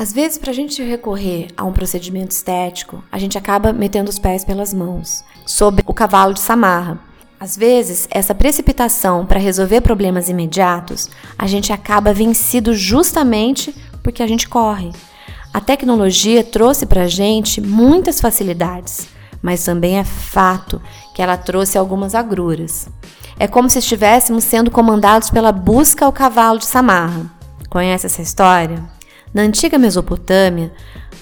Às vezes, para a gente recorrer a um procedimento estético, a gente acaba metendo os pés pelas mãos, sobre o cavalo de Samarra. Às vezes, essa precipitação para resolver problemas imediatos, a gente acaba vencido justamente porque a gente corre. A tecnologia trouxe para a gente muitas facilidades, mas também é fato que ela trouxe algumas agruras. É como se estivéssemos sendo comandados pela busca ao cavalo de Samarra. Conhece essa história? Na antiga Mesopotâmia,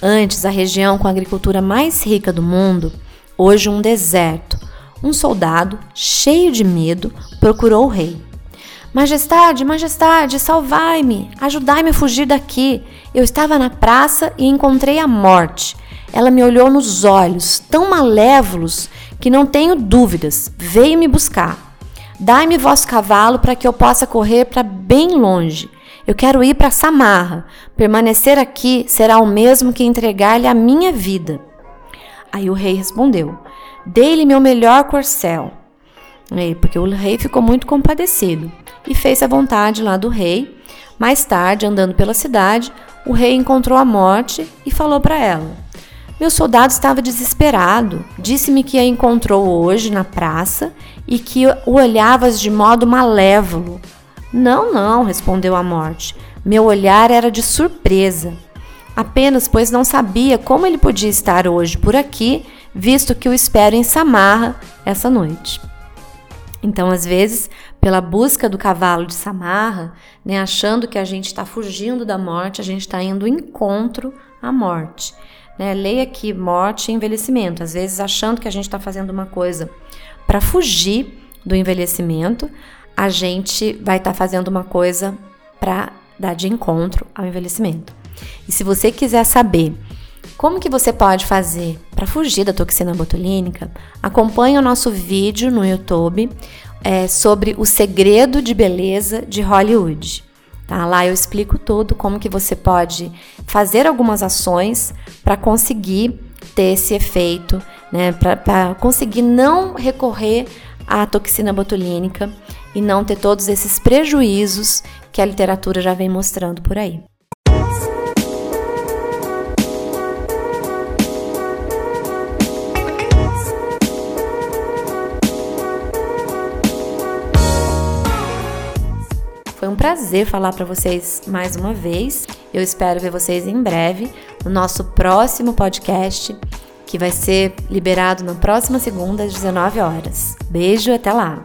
antes a região com a agricultura mais rica do mundo, hoje um deserto, um soldado, cheio de medo, procurou o rei. Majestade, majestade, salvai-me, ajudai-me a fugir daqui. Eu estava na praça e encontrei a morte. Ela me olhou nos olhos, tão malévolos que não tenho dúvidas, veio me buscar. Dai-me vosso cavalo para que eu possa correr para bem longe. Eu quero ir para Samarra. Permanecer aqui será o mesmo que entregar-lhe a minha vida. Aí o rei respondeu: Dei-lhe meu melhor corcel. Porque o rei ficou muito compadecido e fez a vontade lá do rei. Mais tarde, andando pela cidade, o rei encontrou a morte e falou para ela: Meu soldado estava desesperado. Disse-me que a encontrou hoje na praça e que o olhavas de modo malévolo. Não, não, respondeu a morte. Meu olhar era de surpresa. Apenas pois não sabia como ele podia estar hoje por aqui, visto que o espero em Samarra essa noite. Então, às vezes, pela busca do cavalo de Samarra, né, achando que a gente está fugindo da morte, a gente está indo encontro à morte. Né? Leia aqui morte e envelhecimento. Às vezes, achando que a gente está fazendo uma coisa para fugir do envelhecimento, a gente vai estar tá fazendo uma coisa para dar de encontro ao envelhecimento. E se você quiser saber como que você pode fazer para fugir da toxina botulínica, acompanhe o nosso vídeo no YouTube é, sobre o segredo de beleza de Hollywood. Tá? Lá eu explico tudo, como que você pode fazer algumas ações para conseguir ter esse efeito, né? para conseguir não recorrer à toxina botulínica e não ter todos esses prejuízos que a literatura já vem mostrando por aí. Foi um prazer falar para vocês mais uma vez. Eu espero ver vocês em breve no nosso próximo podcast, que vai ser liberado na próxima segunda às 19 horas. Beijo, até lá.